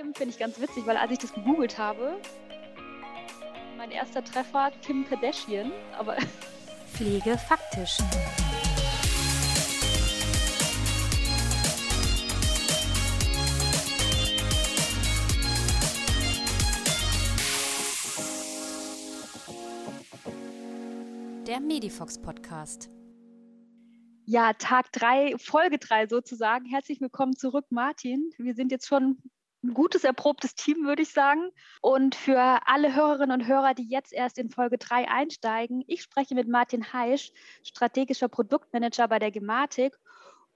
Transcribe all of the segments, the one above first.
Kim finde ich ganz witzig, weil als ich das gegoogelt habe, mein erster Treffer Kim Kardashian, aber Pflege faktisch. Der Medifox Podcast. ja, Tag drei, Folge drei sozusagen. Herzlich willkommen zurück, Martin. Wir sind jetzt schon ein gutes, erprobtes Team, würde ich sagen. Und für alle Hörerinnen und Hörer, die jetzt erst in Folge drei einsteigen, ich spreche mit Martin Heisch, strategischer Produktmanager bei der Gematik.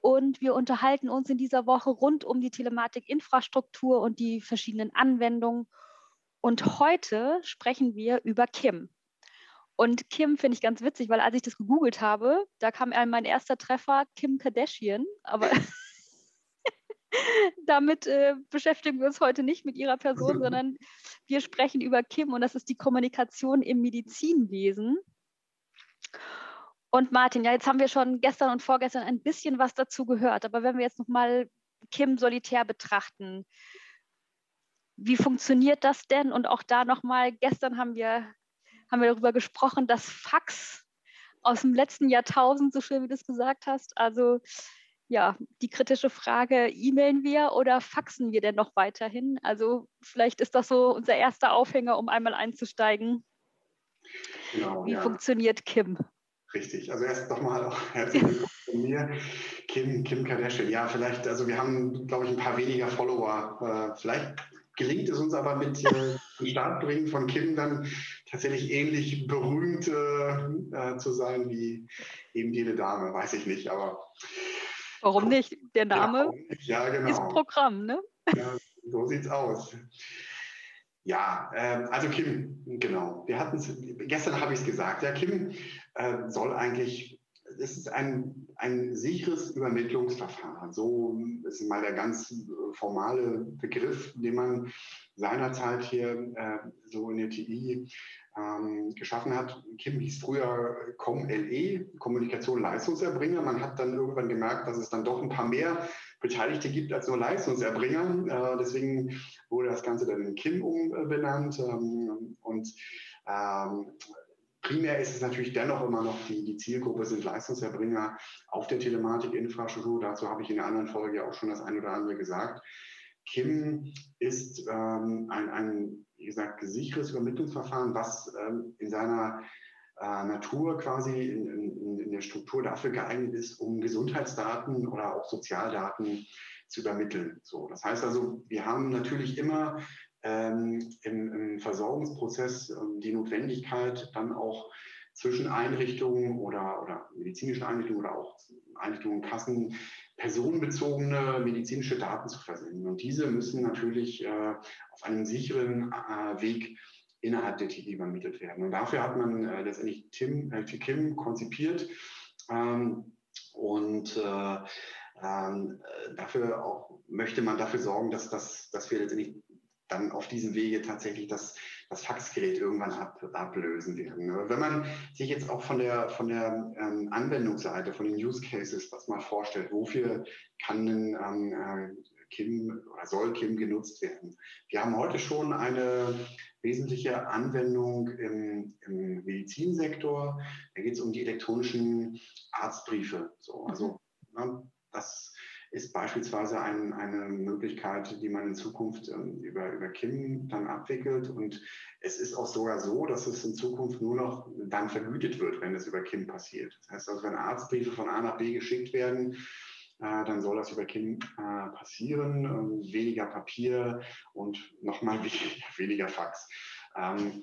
Und wir unterhalten uns in dieser Woche rund um die Telematik-Infrastruktur und die verschiedenen Anwendungen. Und heute sprechen wir über Kim. Und Kim finde ich ganz witzig, weil als ich das gegoogelt habe, da kam mein erster Treffer Kim Kardashian. Aber damit äh, beschäftigen wir uns heute nicht mit ihrer Person, sondern wir sprechen über Kim und das ist die Kommunikation im Medizinwesen. Und Martin, ja, jetzt haben wir schon gestern und vorgestern ein bisschen was dazu gehört, aber wenn wir jetzt nochmal Kim solitär betrachten, wie funktioniert das denn? Und auch da nochmal, gestern haben wir, haben wir darüber gesprochen, dass Fax aus dem letzten Jahrtausend, so schön wie du es gesagt hast, also ja, die kritische Frage, e-mailen wir oder faxen wir denn noch weiterhin? Also vielleicht ist das so unser erster Aufhänger, um einmal einzusteigen. Genau, Wie ja. funktioniert Kim? Richtig. Also erst nochmal auch herzlich willkommen von mir. Kim, Kim Kardashian. Ja, vielleicht, also wir haben, glaube ich, ein paar weniger Follower. Äh, vielleicht gelingt es uns aber mit äh, dem Startbringen von Kim dann tatsächlich ähnlich berühmt äh, zu sein wie eben jede Dame. Weiß ich nicht, aber. Warum nicht? Der Name ja, genau. ist Programm, ne? Ja, so sieht's aus. Ja, äh, also Kim, genau. Wir hatten es, gestern habe ich es gesagt, ja, Kim äh, soll eigentlich, es ist ein, ein sicheres Übermittlungsverfahren. So ist mal der ganz formale Begriff, den man seinerzeit hier äh, so in der TI ähm, geschaffen hat. Kim hieß früher COM-LE, Kommunikation Leistungserbringer. Man hat dann irgendwann gemerkt, dass es dann doch ein paar mehr Beteiligte gibt als nur Leistungserbringer. Äh, deswegen wurde das Ganze dann in Kim umbenannt. Ähm, und ähm, primär ist es natürlich dennoch immer noch, die, die Zielgruppe sind Leistungserbringer auf der Telematikinfrastruktur. Dazu habe ich in der anderen Folge auch schon das ein oder andere gesagt. Kim ist ähm, ein, ein, wie gesagt, sicheres Übermittlungsverfahren, was ähm, in seiner äh, Natur quasi in, in, in, der Struktur dafür geeignet ist, um Gesundheitsdaten oder auch Sozialdaten zu übermitteln. So, das heißt also, wir haben natürlich immer ähm, im, im, Versorgungsprozess ähm, die Notwendigkeit, dann auch zwischen Einrichtungen oder, oder medizinischen Einrichtungen oder auch Einrichtungen, Kassen, personenbezogene medizinische Daten zu versenden. Und diese müssen natürlich äh, auf einem sicheren äh, Weg innerhalb der TI übermittelt werden. Und dafür hat man äh, letztendlich Tim, äh, Kim konzipiert. Ähm, und äh, ähm, dafür auch möchte man dafür sorgen, dass, das, dass wir letztendlich dann auf diesem Wege tatsächlich das, das Faxgerät irgendwann ab, ablösen werden. Wenn man sich jetzt auch von der, von der ähm, Anwendungsseite, von den Use Cases das mal vorstellt, wofür kann denn ähm, äh, Kim oder soll Kim genutzt werden? Wir haben heute schon eine wesentliche Anwendung im, im Medizinsektor. Da geht es um die elektronischen Arztbriefe. So, also ja, das ist beispielsweise ein, eine Möglichkeit, die man in Zukunft ähm, über, über Kim dann abwickelt. Und es ist auch sogar so, dass es in Zukunft nur noch dann vergütet wird, wenn es über Kim passiert. Das heißt also, wenn Arztbriefe von A nach B geschickt werden, äh, dann soll das über Kim äh, passieren. Ähm, weniger Papier und nochmal weniger, weniger Fax. Ähm,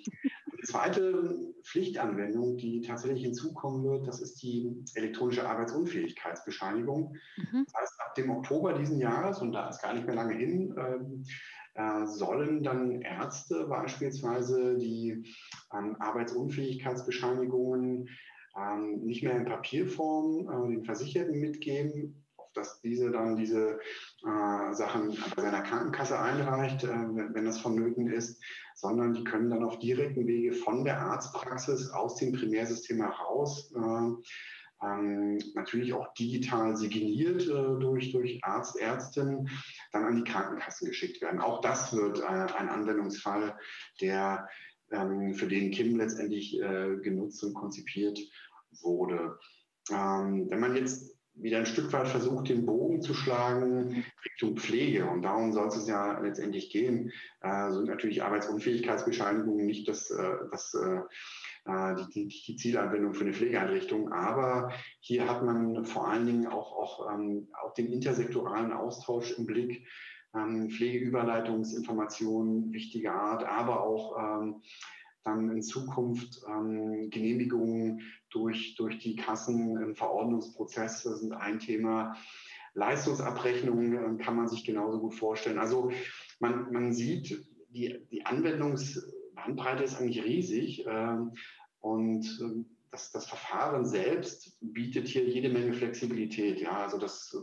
die zweite Pflichtanwendung, die tatsächlich hinzukommen wird, das ist die elektronische Arbeitsunfähigkeitsbescheinigung. Mhm. Das heißt, ab dem Oktober diesen Jahres, und da ist gar nicht mehr lange hin, ähm, äh, sollen dann Ärzte beispielsweise die ähm, Arbeitsunfähigkeitsbescheinigungen ähm, nicht mehr in Papierform äh, den Versicherten mitgeben, dass diese dann diese äh, Sachen bei seiner Krankenkasse einreicht, äh, wenn, wenn, das vonnöten ist, sondern die können dann auf direkten Wege von der Arztpraxis aus dem Primärsystem heraus äh, ähm, natürlich auch digital signiert äh, durch, durch Arzt, Ärztin, dann an die Krankenkassen geschickt werden. Auch das wird äh, ein Anwendungsfall, der ähm, für den Kim letztendlich äh, genutzt und konzipiert wurde. Ähm, wenn man jetzt wieder ein Stück weit versucht, den Bogen zu schlagen Richtung Pflege. Und darum soll es ja letztendlich gehen. Äh, sind natürlich Arbeitsunfähigkeitsbescheinigungen nicht das, äh, das, äh, äh die, die, Zielanwendung für eine Pflegeeinrichtung. Aber hier hat man vor allen Dingen auch, auch, ähm, auch den intersektoralen Austausch im Blick. Ähm, Pflegeüberleitungsinformationen wichtiger Art, aber auch ähm, dann in Zukunft ähm, Genehmigungen durch, durch die Kassen im Verordnungsprozess sind ein Thema. Leistungsabrechnungen äh, kann man sich genauso gut vorstellen. Also man, man sieht, die, die Anwendungsbandbreite ist eigentlich riesig äh, und äh, das, das Verfahren selbst bietet hier jede Menge Flexibilität. Ja, also das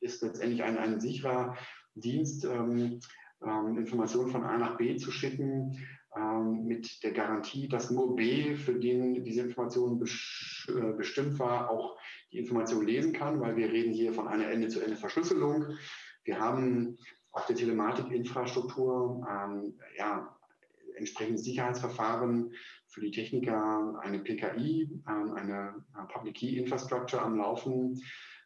ist letztendlich ein, ein sicherer Dienst, ähm, ähm, Informationen von A nach B zu schicken ähm, mit der Garantie, dass nur B, für den diese Information äh, bestimmt war, auch die Information lesen kann, weil wir reden hier von einer Ende-zu-Ende-Verschlüsselung. Wir haben auf der Telematikinfrastruktur ähm, ja, entsprechende Sicherheitsverfahren für die Techniker, eine PKI, ähm, eine Public Key Infrastructure am Laufen.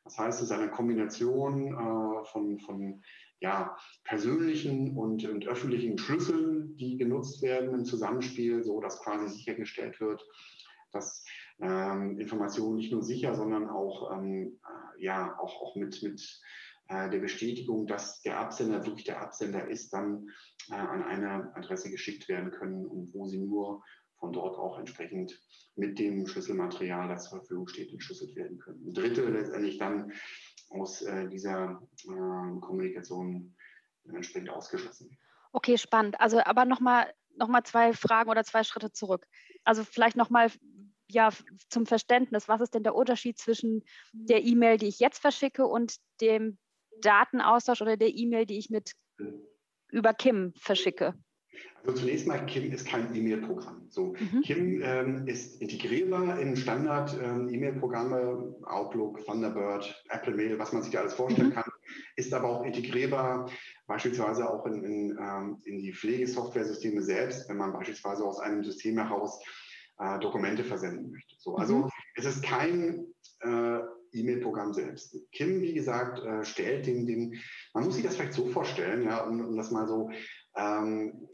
Das heißt, es ist eine Kombination äh, von, von ja, persönlichen und, und öffentlichen Schlüsseln, die genutzt werden im Zusammenspiel, so dass quasi sichergestellt wird, dass ähm, Informationen nicht nur sicher, sondern auch, ähm, äh, ja, auch, auch mit, mit äh, der Bestätigung, dass der Absender wirklich der Absender ist, dann äh, an eine Adresse geschickt werden können und wo sie nur von dort auch entsprechend mit dem Schlüsselmaterial, das zur Verfügung steht, entschlüsselt werden können. Ein Drittel letztendlich dann aus äh, dieser äh, Kommunikation entsprechend ausgeschlossen. Okay, spannend. Also aber nochmal noch mal zwei Fragen oder zwei Schritte zurück. Also vielleicht nochmal ja, zum Verständnis, was ist denn der Unterschied zwischen der E-Mail, die ich jetzt verschicke und dem Datenaustausch oder der E-Mail, die ich mit über Kim verschicke? Also zunächst mal, Kim ist kein E-Mail-Programm. So, mhm. Kim ähm, ist integrierbar in Standard-E-Mail-Programme, ähm, Outlook, Thunderbird, Apple Mail, was man sich da alles vorstellen mhm. kann, ist aber auch integrierbar beispielsweise auch in, in, ähm, in die Pflegesoftware-Systeme selbst, wenn man beispielsweise aus einem System heraus äh, Dokumente versenden möchte. So, also mhm. es ist kein äh, E-Mail-Programm selbst. Kim, wie gesagt, äh, stellt den, den, man muss sich das vielleicht so vorstellen, ja, um, um das mal so ähm,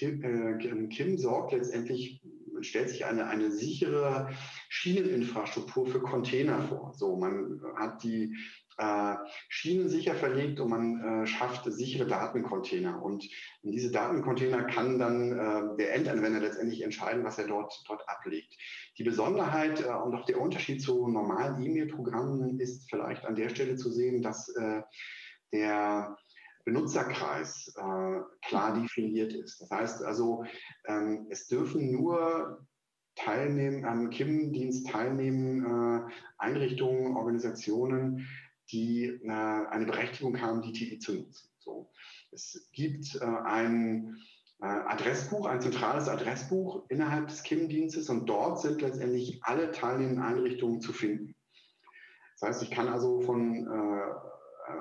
äh, Kim sorgt letztendlich, stellt sich eine, eine sichere Schieneninfrastruktur für Container vor. So, man hat die äh, Schienen sicher verlegt und man äh, schafft sichere Datencontainer. Und in diese Datencontainer kann dann äh, der Endanwender letztendlich entscheiden, was er dort, dort ablegt. Die Besonderheit äh, und auch der Unterschied zu normalen E-Mail-Programmen ist vielleicht an der Stelle zu sehen, dass äh, der Benutzerkreis äh, klar definiert ist. Das heißt also, ähm, es dürfen nur teilnehmen, am KIM-Dienst teilnehmen äh, Einrichtungen, Organisationen, die äh, eine Berechtigung haben, die TI zu nutzen. So. Es gibt äh, ein äh, Adressbuch, ein zentrales Adressbuch innerhalb des KIM-Dienstes und dort sind letztendlich alle teilnehmenden Einrichtungen zu finden. Das heißt, ich kann also von äh,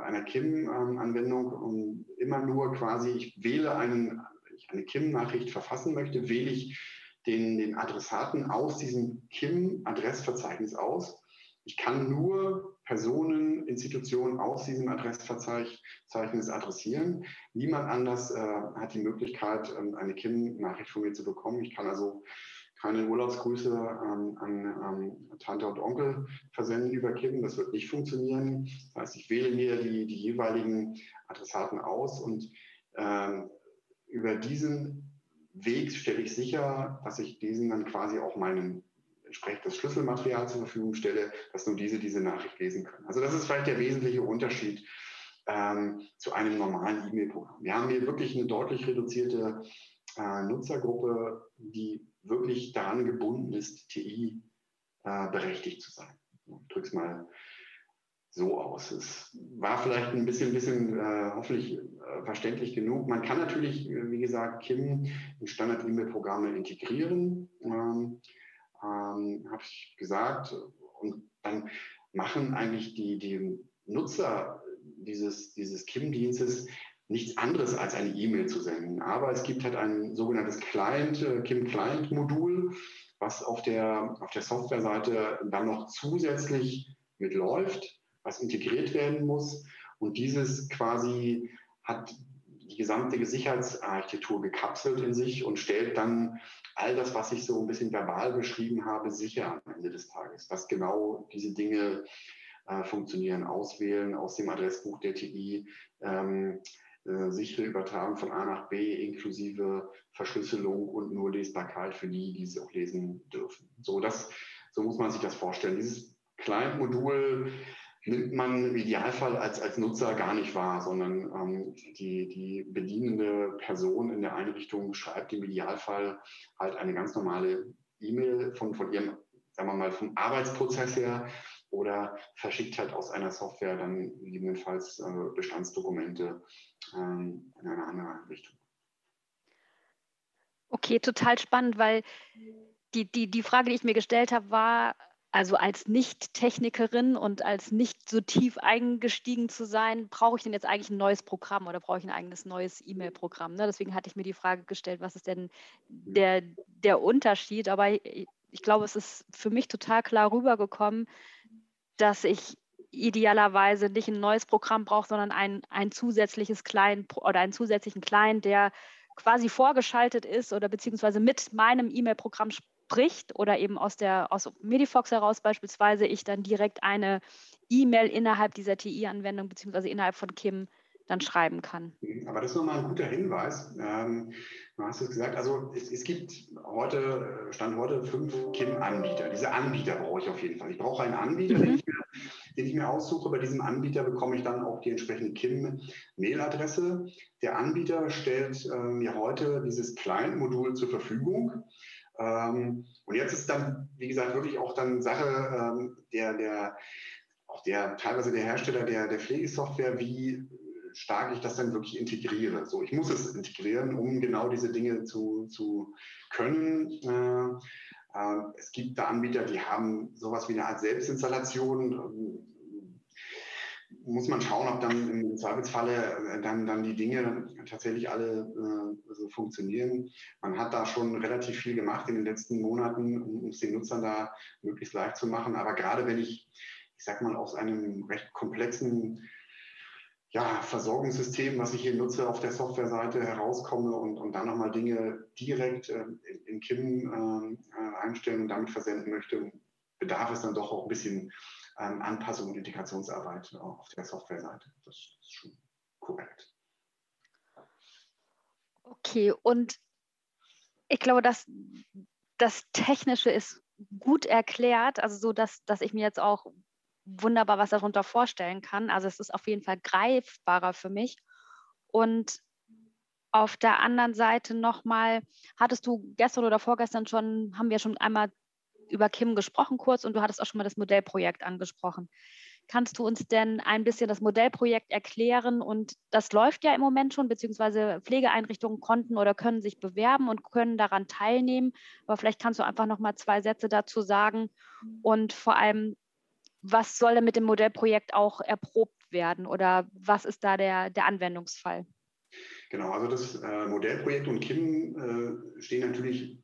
einer KIM-Anwendung immer nur quasi, ich wähle einen, ich eine KIM-Nachricht verfassen möchte, wähle ich den, den Adressaten aus diesem KIM-Adressverzeichnis aus. Ich kann nur Personen, Institutionen aus diesem Adressverzeichnis adressieren. Niemand anders äh, hat die Möglichkeit, äh, eine KIM-Nachricht von mir zu bekommen. Ich kann also keine Urlaubsgrüße ähm, an ähm, Tante und Onkel versenden über Kippen. Das wird nicht funktionieren. Das heißt, ich wähle mir die, die jeweiligen Adressaten aus und ähm, über diesen Weg stelle ich sicher, dass ich diesen dann quasi auch meinem entsprechendes Schlüsselmaterial zur Verfügung stelle, dass nur diese diese Nachricht lesen können. Also das ist vielleicht der wesentliche Unterschied ähm, zu einem normalen E-Mail-Programm. Wir haben hier wirklich eine deutlich reduzierte äh, Nutzergruppe, die wirklich daran gebunden ist, TI äh, berechtigt zu sein. Ich drücke es mal so aus. Es war vielleicht ein bisschen, bisschen äh, hoffentlich äh, verständlich genug. Man kann natürlich, wie gesagt, KIM in Standard-E-Mail-Programme integrieren, ähm, ähm, habe ich gesagt. Und dann machen eigentlich die, die Nutzer dieses, dieses KIM-Dienstes nichts anderes als eine E-Mail zu senden. Aber es gibt halt ein sogenanntes Client, äh, KIM-Client-Modul, was auf der, auf der Softwareseite dann noch zusätzlich mitläuft, was integriert werden muss. Und dieses quasi hat die gesamte Sicherheitsarchitektur gekapselt in sich und stellt dann all das, was ich so ein bisschen verbal beschrieben habe, sicher am Ende des Tages, dass genau diese Dinge äh, funktionieren. Auswählen aus dem Adressbuch der TI, ähm, äh, sichere Übertragung von A nach B inklusive Verschlüsselung und nur Lesbarkeit für die, die es auch lesen dürfen. So, das, so muss man sich das vorstellen. Dieses Client-Modul nimmt man im Idealfall als, als Nutzer gar nicht wahr, sondern ähm, die, die bedienende Person in der Einrichtung schreibt im Idealfall halt eine ganz normale E-Mail von, von ihrem, sagen wir mal, vom Arbeitsprozess her oder verschickt halt aus einer Software dann gegebenenfalls äh, Bestandsdokumente ähm, in eine andere Richtung. Okay, total spannend, weil die, die, die Frage, die ich mir gestellt habe, war, also als Nicht-Technikerin und als nicht so tief eingestiegen zu sein, brauche ich denn jetzt eigentlich ein neues Programm oder brauche ich ein eigenes neues E-Mail-Programm? Ne? Deswegen hatte ich mir die Frage gestellt, was ist denn der, der Unterschied? Aber ich glaube, es ist für mich total klar rübergekommen, dass ich idealerweise nicht ein neues Programm brauche, sondern ein, ein zusätzliches Client oder einen zusätzlichen Client, der quasi vorgeschaltet ist oder beziehungsweise mit meinem E-Mail-Programm spricht oder eben aus der aus Medifox heraus beispielsweise ich dann direkt eine E-Mail innerhalb dieser TI-Anwendung beziehungsweise innerhalb von Kim dann schreiben kann. Aber das ist nochmal ein guter Hinweis. Ähm, du hast es gesagt, also es, es, gibt heute, Stand heute fünf KIM-Anbieter. Diese Anbieter brauche ich auf jeden Fall. Ich brauche einen Anbieter, mhm. den, ich mir, den, ich mir, aussuche. Bei diesem Anbieter bekomme ich dann auch die entsprechende KIM-Mailadresse. Der Anbieter stellt äh, mir heute dieses Client-Modul zur Verfügung. Ähm, und jetzt ist dann, wie gesagt, wirklich auch dann Sache ähm, der, der, auch der, teilweise der Hersteller der, der Pflegesoftware, wie stark ich das dann wirklich integriere. So, ich muss es integrieren, um genau diese Dinge zu, zu können. Äh, äh, es gibt da Anbieter, die haben sowas wie eine Art Selbstinstallation muss man schauen, ob dann im Zweifelsfalle äh, dann, dann die Dinge tatsächlich alle äh, so funktionieren. Man hat da schon relativ viel gemacht in den letzten Monaten, um es den Nutzern da möglichst leicht zu machen. Aber gerade wenn ich, ich sag mal, aus einem recht komplexen ja, Versorgungssystem, was ich hier nutze, auf der Softwareseite herauskomme und, und dann nochmal Dinge direkt äh, in, KIM äh, einstellen und damit versenden möchte, bedarf es dann doch auch ein bisschen ähm, Anpassung und Integrationsarbeit auf der Softwareseite. Das ist schon korrekt. Okay, und ich glaube, dass das Technische ist gut erklärt, also so, dass, dass ich mir jetzt auch wunderbar was darunter vorstellen kann. Also es ist auf jeden Fall greifbarer für mich. Und auf der anderen Seite nochmal, hattest du gestern oder vorgestern schon, haben wir schon einmal über Kim gesprochen kurz und du hattest auch schon mal das Modellprojekt angesprochen. Kannst du uns denn ein bisschen das Modellprojekt erklären? Und das läuft ja im Moment schon, beziehungsweise Pflegeeinrichtungen konnten oder können sich bewerben und können daran teilnehmen. Aber vielleicht kannst du einfach noch mal zwei Sätze dazu sagen. Und vor allem, was soll denn mit dem Modellprojekt auch erprobt werden oder was ist da der, der Anwendungsfall? Genau, also das äh, Modellprojekt und Kim äh, stehen natürlich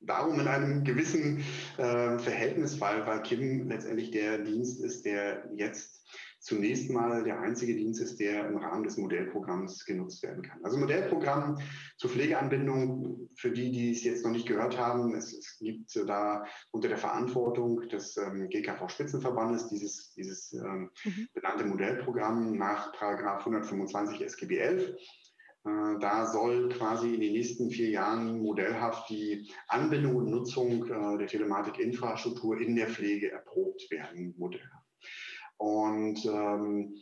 darum in einem gewissen äh, Verhältnis, weil, weil Kim letztendlich der Dienst ist, der jetzt zunächst mal der einzige Dienst ist, der im Rahmen des Modellprogramms genutzt werden kann. Also Modellprogramm zur Pflegeanbindung, für die, die es jetzt noch nicht gehört haben, es, es gibt da unter der Verantwortung des ähm, GKV-Spitzenverbandes dieses, dieses ähm, mhm. benannte Modellprogramm nach Paragraph 125 SGB 11 äh, da soll quasi in den nächsten vier Jahren modellhaft die Anbindung und Nutzung äh, der Telematikinfrastruktur in der Pflege erprobt werden, modellhaft. Und ähm,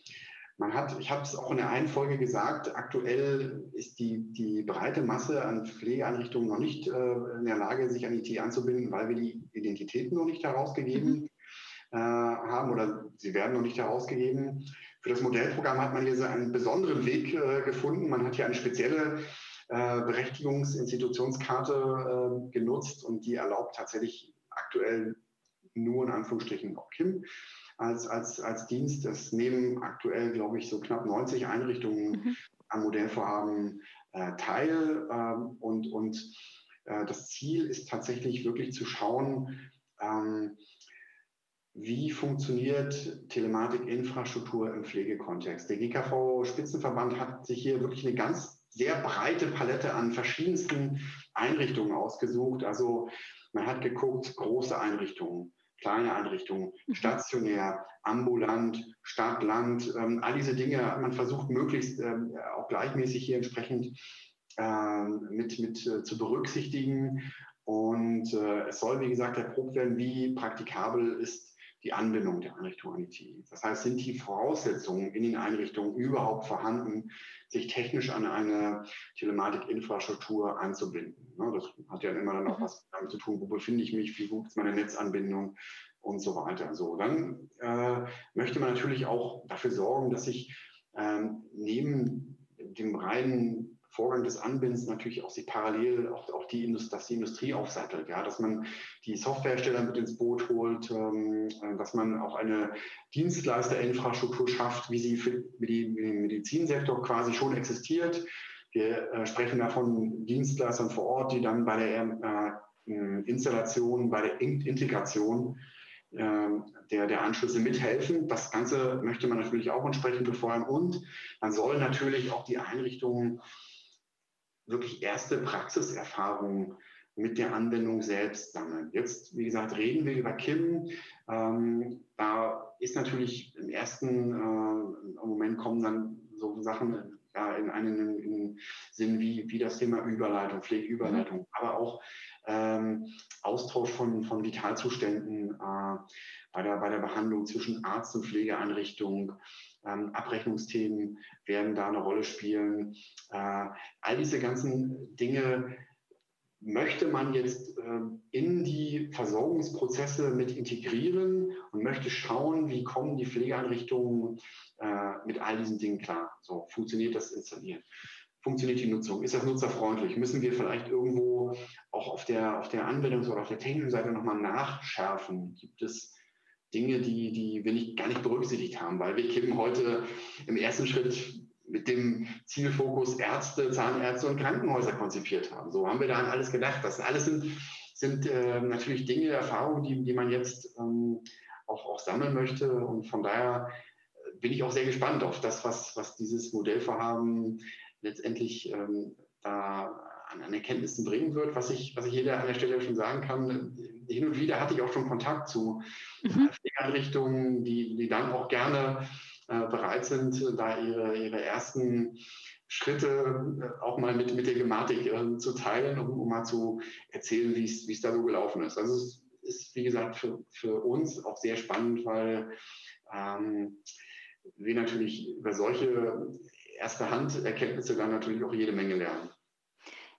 man hat, ich habe es auch in der einen Folge gesagt, aktuell ist die, die breite Masse an Pflegeeinrichtungen noch nicht äh, in der Lage, sich an IT anzubinden, weil wir die Identitäten noch nicht herausgegeben mhm. äh, haben oder sie werden noch nicht herausgegeben. Für das Modellprogramm hat man hier so einen besonderen Weg äh, gefunden. Man hat hier eine spezielle äh, Berechtigungsinstitutionskarte äh, genutzt und die erlaubt tatsächlich aktuell nur in Anführungsstrichen auch KIM als, als, als Dienst. Das nehmen aktuell, glaube ich, so knapp 90 Einrichtungen mhm. am Modellvorhaben äh, teil. Ähm, und und äh, das Ziel ist tatsächlich wirklich zu schauen, ähm, wie funktioniert Telematikinfrastruktur im Pflegekontext? Der GKV-Spitzenverband hat sich hier wirklich eine ganz sehr breite Palette an verschiedensten Einrichtungen ausgesucht. Also man hat geguckt, große Einrichtungen, kleine Einrichtungen, mhm. stationär, ambulant, Stadt, Land, ähm, all diese Dinge hat man versucht, möglichst ähm, auch gleichmäßig hier entsprechend ähm, mit, mit äh, zu berücksichtigen. Und äh, es soll, wie gesagt, erprobt werden, wie praktikabel ist die Anbindung der Einrichtung an die TI. Das heißt, sind die Voraussetzungen in den Einrichtungen überhaupt vorhanden, sich technisch an eine Telematikinfrastruktur anzubinden? Ne, das hat ja immer dann auch mhm. was damit zu tun, wo befinde ich mich, wie gut ist meine Netzanbindung und so weiter. So, dann äh, möchte man natürlich auch dafür sorgen, dass sich ähm, neben dem reinen Vorgang des Anbindens natürlich auch sich parallel auch, auch die, dass die Industrie aufsattelt, ja, dass man die Softwarehersteller mit ins Boot holt, ähm, äh, dass man auch eine Dienstleisterinfrastruktur schafft, wie sie für den Medizinsektor quasi schon existiert. Wir äh, sprechen davon Dienstleistern vor Ort, die dann bei der äh, Installation, bei der In Integration ähm, der, der Anschlüsse mithelfen. Das Ganze möchte man natürlich auch entsprechend befeuern und man soll natürlich auch die Einrichtungen wirklich erste Praxiserfahrungen mit der Anwendung selbst sammeln. Jetzt, wie gesagt, reden wir über KIM. Ähm, da ist natürlich im ersten äh, Moment kommen dann so Sachen ja, in einen in Sinn wie, wie das Thema Überleitung, Pflegeüberleitung, mhm. aber auch ähm, Austausch von, von Vitalzuständen äh, bei, der, bei der Behandlung zwischen Arzt und Pflegeeinrichtung. Ähm, Abrechnungsthemen werden da eine Rolle spielen. Äh, all diese ganzen Dinge möchte man jetzt äh, in die Versorgungsprozesse mit integrieren und möchte schauen, wie kommen die Pflegeeinrichtungen äh, mit all diesen Dingen klar. So funktioniert das Installieren. Funktioniert die Nutzung? Ist das nutzerfreundlich? Müssen wir vielleicht irgendwo auch auf der, auf der Anwendungs- oder auf der technischen Seite nochmal nachschärfen? Gibt es Dinge, die, die wir nicht, gar nicht berücksichtigt haben, weil wir Kippen heute im ersten Schritt mit dem Zielfokus Ärzte, Zahnärzte und Krankenhäuser konzipiert haben. So haben wir da an alles gedacht. Das alles sind, sind äh, natürlich Dinge, Erfahrungen, die, die man jetzt ähm, auch, auch sammeln möchte. Und von daher äh, bin ich auch sehr gespannt auf das, was, was dieses Modellvorhaben letztendlich ähm, da an, an Erkenntnissen bringen wird. Was ich, was ich jeder an der Stelle schon sagen kann, hin und wieder hatte ich auch schon Kontakt zu mhm. Pflegeeinrichtungen, die, die dann auch gerne äh, bereit sind, da ihre, ihre ersten Schritte äh, auch mal mit, mit der Gematik äh, zu teilen, um, um mal zu erzählen, wie es da so gelaufen ist. Also es ist, wie gesagt, für, für uns auch sehr spannend, weil ähm, wir natürlich über solche erste Hand Erkenntnisse dann natürlich auch jede Menge lernen.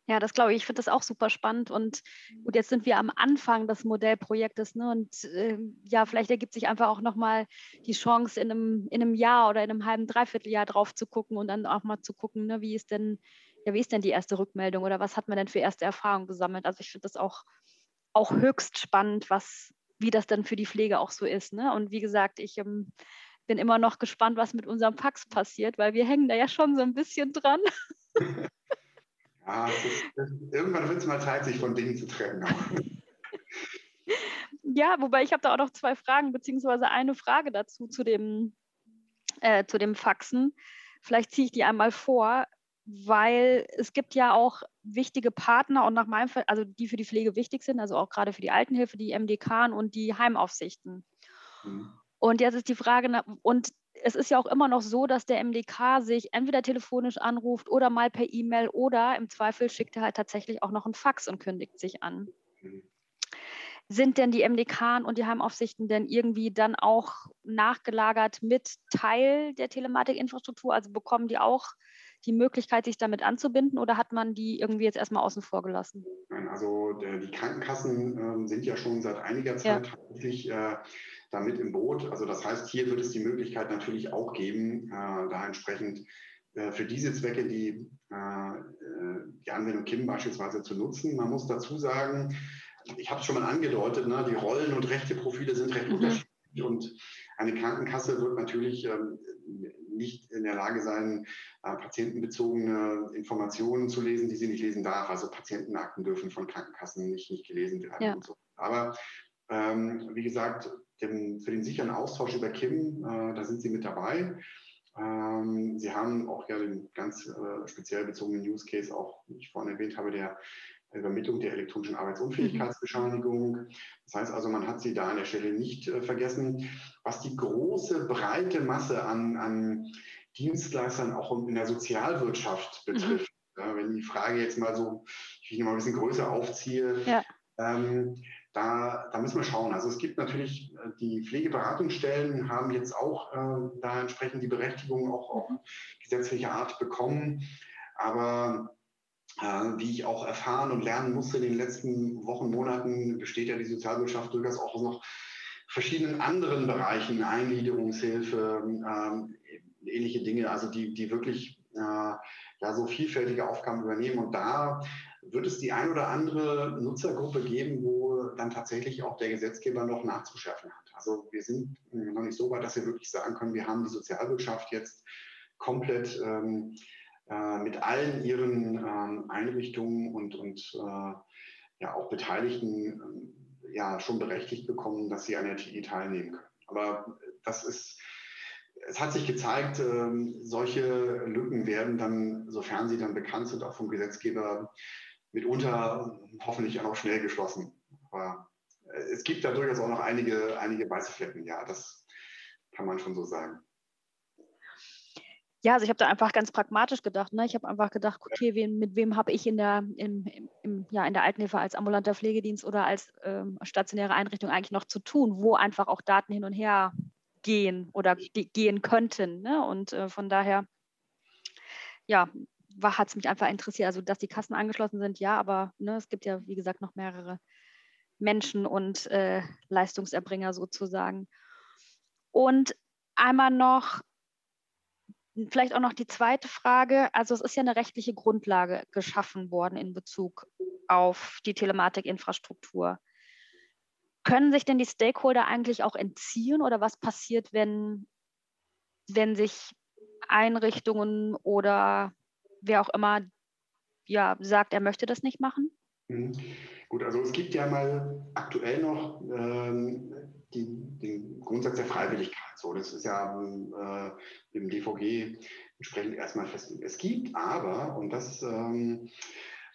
Ja, das glaube ich. Ich finde das auch super spannend. Und gut, jetzt sind wir am Anfang des Modellprojektes. Ne? Und äh, ja, vielleicht ergibt sich einfach auch nochmal die Chance, in einem, in einem Jahr oder in einem halben, dreiviertel Jahr drauf zu gucken und dann auch mal zu gucken, ne, wie ist denn, ja, wie ist denn die erste Rückmeldung oder was hat man denn für erste Erfahrungen gesammelt? Also ich finde das auch, auch höchst spannend, was, wie das dann für die Pflege auch so ist. Ne? Und wie gesagt, ich ähm, bin immer noch gespannt, was mit unserem Pax passiert, weil wir hängen da ja schon so ein bisschen dran. Ah, ist, das, irgendwann wird es mal Zeit, sich von Dingen zu trennen. ja, wobei ich habe da auch noch zwei Fragen, beziehungsweise eine Frage dazu zu dem, äh, zu dem Faxen. Vielleicht ziehe ich die einmal vor, weil es gibt ja auch wichtige Partner und nach meinem Fall, also die für die Pflege wichtig sind, also auch gerade für die Altenhilfe, die MDK und die Heimaufsichten. Mhm. Und jetzt ist die Frage, und es ist ja auch immer noch so, dass der MDK sich entweder telefonisch anruft oder mal per E-Mail oder im Zweifel schickt er halt tatsächlich auch noch einen Fax und kündigt sich an. Mhm. Sind denn die MDK und die Heimaufsichten denn irgendwie dann auch nachgelagert mit Teil der Telematikinfrastruktur? Also bekommen die auch die Möglichkeit, sich damit anzubinden oder hat man die irgendwie jetzt erstmal außen vor gelassen? Nein, also die Krankenkassen äh, sind ja schon seit einiger Zeit ja. tatsächlich äh, damit im Boot. Also das heißt, hier wird es die Möglichkeit natürlich auch geben, äh, da entsprechend äh, für diese Zwecke die, äh, die Anwendung KIM beispielsweise zu nutzen. Man muss dazu sagen, ich habe es schon mal angedeutet, ne, die Rollen- und Rechteprofile sind recht mhm. unterschiedlich und eine Krankenkasse wird natürlich ähm, nicht in der Lage sein, äh, patientenbezogene Informationen zu lesen, die sie nicht lesen darf. Also Patientenakten dürfen von Krankenkassen nicht, nicht gelesen werden ja. und so. Aber ähm, wie gesagt, dem, für den sicheren Austausch über KIM, äh, da sind Sie mit dabei. Ähm, Sie haben auch ja den ganz äh, speziell bezogenen Use Case, auch, wie ich vorhin erwähnt habe, der Übermittlung der elektronischen Arbeitsunfähigkeitsbescheinigung. Das heißt also, man hat sie da an der Stelle nicht äh, vergessen. Was die große, breite Masse an, an Dienstleistern auch in der Sozialwirtschaft mhm. betrifft, mhm. ja, wenn die Frage jetzt mal so, ich will mal ein bisschen größer aufziehe, ja. ähm, da, da, müssen wir schauen. Also es gibt natürlich, äh, die Pflegeberatungsstellen haben jetzt auch äh, da entsprechend die Berechtigung auch auf mhm. gesetzliche Art bekommen. Aber äh, wie ich auch erfahren und lernen musste in den letzten Wochen, Monaten, besteht ja die Sozialwirtschaft durchaus auch noch verschiedenen anderen Bereichen, Eingliederungshilfe, ähm, ähnliche Dinge, also die, die wirklich äh, ja, so vielfältige Aufgaben übernehmen. Und da wird es die ein oder andere Nutzergruppe geben, wo dann tatsächlich auch der Gesetzgeber noch nachzuschärfen hat. Also wir sind noch nicht so weit, dass wir wirklich sagen können, wir haben die Sozialwirtschaft jetzt komplett ähm, äh, mit allen ihren ähm, Einrichtungen und, und äh, ja auch Beteiligten äh, ja schon berechtigt bekommen, dass sie an der TI teilnehmen können. Aber das ist, es hat sich gezeigt, ähm, solche Lücken werden dann, sofern sie dann bekannt sind, auch vom Gesetzgeber mitunter hoffentlich auch schnell geschlossen. Aber es gibt da durchaus auch noch einige, einige weiße Flecken, ja, das kann man schon so sagen. Ja, also ich habe da einfach ganz pragmatisch gedacht. Ne? Ich habe einfach gedacht, okay, wen, mit wem habe ich in der, im, im, ja, in der Altenhilfe als ambulanter Pflegedienst oder als ähm, stationäre Einrichtung eigentlich noch zu tun, wo einfach auch Daten hin und her gehen oder gehen könnten. Ne? Und äh, von daher, ja, hat es mich einfach interessiert. Also, dass die Kassen angeschlossen sind, ja, aber ne, es gibt ja, wie gesagt, noch mehrere Menschen und äh, Leistungserbringer sozusagen. Und einmal noch Vielleicht auch noch die zweite Frage. Also es ist ja eine rechtliche Grundlage geschaffen worden in Bezug auf die Telematikinfrastruktur. Können sich denn die Stakeholder eigentlich auch entziehen oder was passiert, wenn, wenn sich Einrichtungen oder wer auch immer ja, sagt, er möchte das nicht machen? Mhm. Gut, also es gibt ja mal aktuell noch ähm, die, den Grundsatz der Freiwilligkeit. So, das ist ja äh, im DVG entsprechend erstmal festgelegt. Es gibt aber, und das ähm,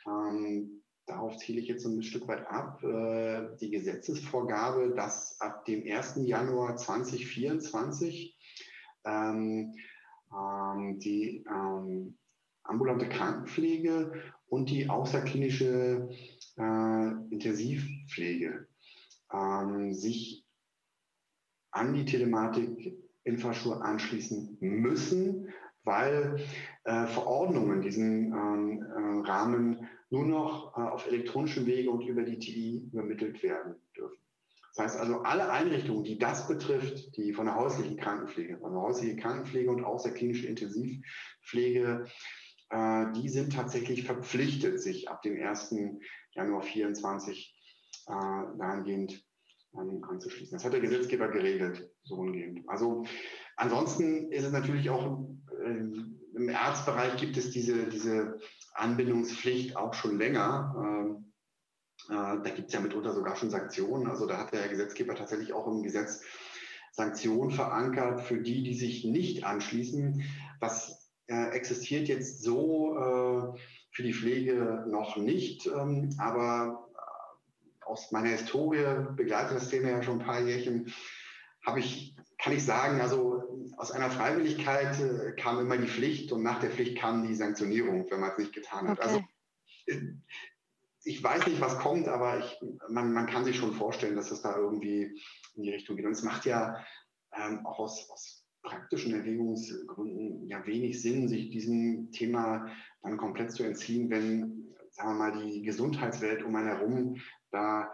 ähm, darauf ziele ich jetzt ein Stück weit ab, äh, die Gesetzesvorgabe, dass ab dem 1. Januar 2024 ähm, ähm, die ähm, ambulante Krankenpflege und die außerklinische äh, Intensivpflege ähm, sich an die Telematik-Infrastruktur anschließen müssen, weil äh, Verordnungen diesen ähm, äh, Rahmen nur noch äh, auf elektronischen Wege und über die TI übermittelt werden dürfen. Das heißt also, alle Einrichtungen, die das betrifft, die von der häuslichen Krankenpflege, also häusliche Krankenpflege und auch der klinischen Intensivpflege, äh, die sind tatsächlich verpflichtet, sich ab dem 1. Januar 2024 äh, dahingehend ähm, anzuschließen. Das hat der Gesetzgeber geregelt, so umgehend. Also ansonsten ist es natürlich auch äh, im Arztbereich gibt es diese, diese Anbindungspflicht auch schon länger. Ähm, äh, da gibt es ja mitunter sogar schon Sanktionen. Also da hat der Gesetzgeber tatsächlich auch im Gesetz Sanktionen verankert für die, die sich nicht anschließen. Das äh, existiert jetzt so äh, für die Pflege noch nicht, ähm, aber aus meiner Historie begleitet das Thema ja schon ein paar Jährchen, habe ich, kann ich sagen, also aus einer Freiwilligkeit äh, kam immer die Pflicht und nach der Pflicht kam die Sanktionierung, wenn man es nicht getan hat. Okay. Also äh, ich weiß nicht, was kommt, aber ich, man, man kann sich schon vorstellen, dass es da irgendwie in die Richtung geht. Und es macht ja ähm, auch aus, aus praktischen Erwägungsgründen ja wenig Sinn, sich diesem Thema dann komplett zu entziehen, wenn, sagen wir mal, die Gesundheitswelt um einen herum da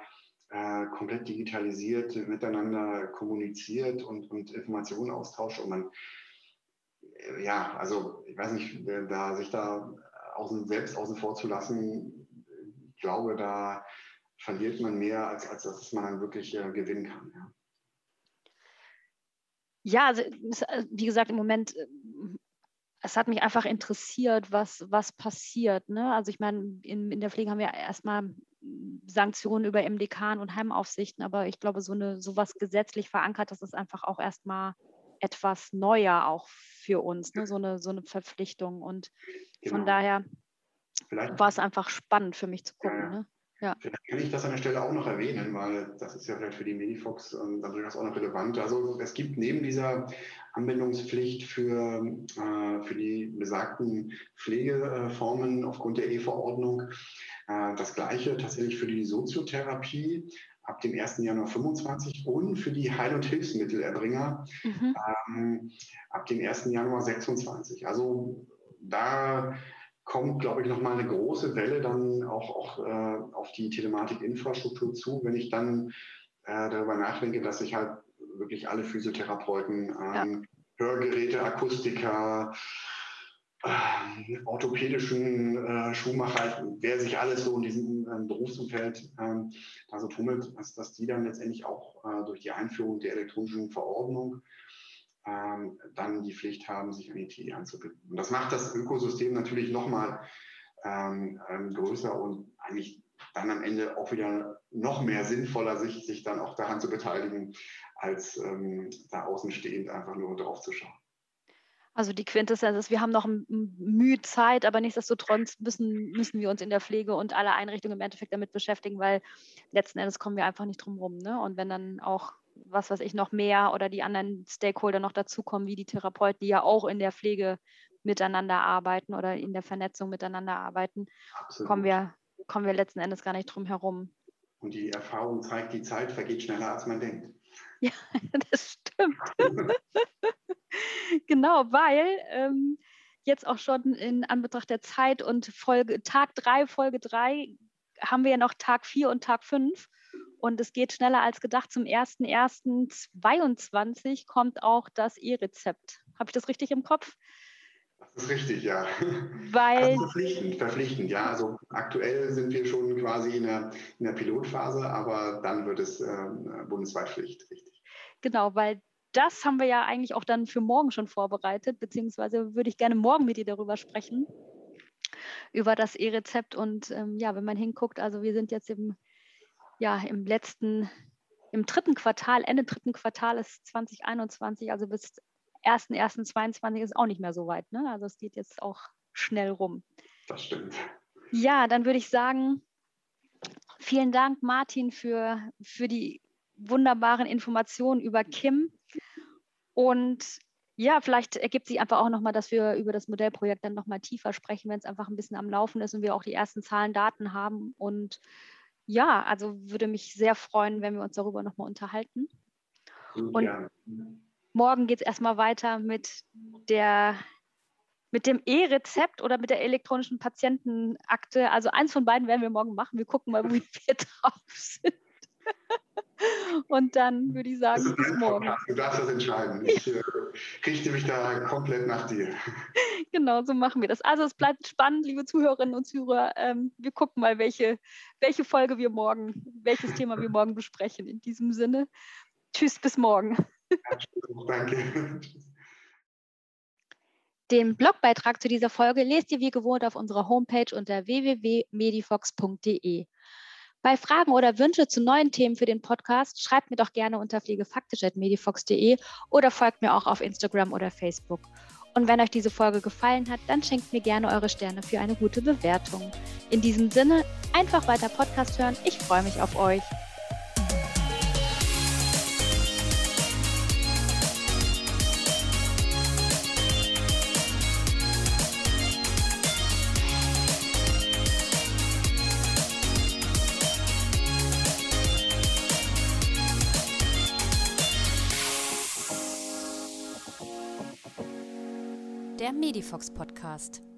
äh, komplett digitalisiert miteinander kommuniziert und, und Informationen austauscht und man, äh, ja, also ich weiß nicht, da sich da außen, selbst außen vor zu lassen, ich glaube, da verliert man mehr, als, als dass man dann wirklich äh, gewinnen kann. Ja. Ja, also, wie gesagt, im Moment es hat mich einfach interessiert, was, was passiert. Ne? Also ich meine, in, in der Pflege haben wir erstmal Sanktionen über MDK und Heimaufsichten, aber ich glaube, so eine sowas gesetzlich verankert, das ist einfach auch erstmal etwas neuer auch für uns, ne? so, eine, so eine Verpflichtung. Und genau. von daher Vielleicht. war es einfach spannend für mich zu gucken. Ja, ja. Ne? Ja. Vielleicht kann ich das an der Stelle auch noch erwähnen, weil das ist ja vielleicht für die Medifox ähm, dann durchaus auch noch relevant. Also es gibt neben dieser Anwendungspflicht für, äh, für die besagten Pflegeformen aufgrund der E-Verordnung äh, das gleiche tatsächlich für die Soziotherapie ab dem 1. Januar 25 und für die Heil- und Hilfsmittelerbringer mhm. ähm, ab dem 1. Januar 26. Also da kommt, glaube ich, nochmal eine große Welle dann auch, auch äh, auf die Telematik-Infrastruktur zu, wenn ich dann äh, darüber nachdenke, dass ich halt wirklich alle Physiotherapeuten, ähm, ja. Hörgeräte, Akustiker, äh, orthopädischen äh, Schuhmacher, wer sich alles so in diesem äh, Berufsumfeld ähm, da so tummelt, dass, dass die dann letztendlich auch äh, durch die Einführung der elektronischen Verordnung ähm, dann die Pflicht haben, sich an die TI anzubinden. Und das macht das Ökosystem natürlich nochmal ähm, ähm, größer und eigentlich dann am Ende auch wieder noch mehr sinnvoller, sich, sich dann auch daran zu beteiligen, als ähm, da außenstehend einfach nur drauf zu schauen. Also die Quintessenz ist, wir haben noch Mühe Zeit, aber nichtsdestotrotz müssen, müssen wir uns in der Pflege und alle Einrichtungen im Endeffekt damit beschäftigen, weil letzten Endes kommen wir einfach nicht drum rum. Ne? Und wenn dann auch was weiß ich, noch mehr oder die anderen Stakeholder noch dazukommen, wie die Therapeuten, die ja auch in der Pflege miteinander arbeiten oder in der Vernetzung miteinander arbeiten, kommen wir, kommen wir letzten Endes gar nicht drum herum. Und die Erfahrung zeigt, die Zeit vergeht schneller, als man denkt. Ja, das stimmt. genau, weil ähm, jetzt auch schon in Anbetracht der Zeit und Folge, Tag 3, Folge 3, haben wir ja noch Tag 4 und Tag 5. Und es geht schneller als gedacht. Zum 01.01.22 kommt auch das E-Rezept. Habe ich das richtig im Kopf? Das ist richtig, ja. Weil also verpflichtend, verpflichtend, ja. Also aktuell sind wir schon quasi in der, in der Pilotphase, aber dann wird es äh, bundesweit Pflicht, richtig. Genau, weil das haben wir ja eigentlich auch dann für morgen schon vorbereitet, beziehungsweise würde ich gerne morgen mit dir darüber sprechen, über das E-Rezept. Und ähm, ja, wenn man hinguckt, also wir sind jetzt im ja, im letzten, im dritten Quartal, Ende dritten Quartal ist 2021, also bis 1.1.22 ist auch nicht mehr so weit. Ne? Also es geht jetzt auch schnell rum. Das stimmt. Ja, dann würde ich sagen, vielen Dank, Martin, für, für die wunderbaren Informationen über Kim. Und ja, vielleicht ergibt sich einfach auch nochmal, dass wir über das Modellprojekt dann nochmal tiefer sprechen, wenn es einfach ein bisschen am Laufen ist und wir auch die ersten Zahlen, Daten haben und ja, also würde mich sehr freuen, wenn wir uns darüber nochmal unterhalten. Und ja. morgen geht es erstmal weiter mit der mit dem E-Rezept oder mit der elektronischen Patientenakte. Also eins von beiden werden wir morgen machen. Wir gucken mal, wie wir drauf sind. Und dann würde ich sagen, bis morgen. Du darfst das entscheiden. Ich äh, richte mich da komplett nach dir. Genau, so machen wir das. Also es bleibt spannend, liebe Zuhörerinnen und Zuhörer. Ähm, wir gucken mal, welche, welche Folge wir morgen, welches Thema wir morgen besprechen. In diesem Sinne, tschüss, bis morgen. Ja, danke. Den Blogbeitrag zu dieser Folge lest ihr wie gewohnt auf unserer Homepage unter www.medifox.de. Bei Fragen oder Wünsche zu neuen Themen für den Podcast schreibt mir doch gerne unter pflegefaktisch.medifox.de oder folgt mir auch auf Instagram oder Facebook. Und wenn euch diese Folge gefallen hat, dann schenkt mir gerne eure Sterne für eine gute Bewertung. In diesem Sinne, einfach weiter Podcast hören. Ich freue mich auf euch. Medifox Podcast.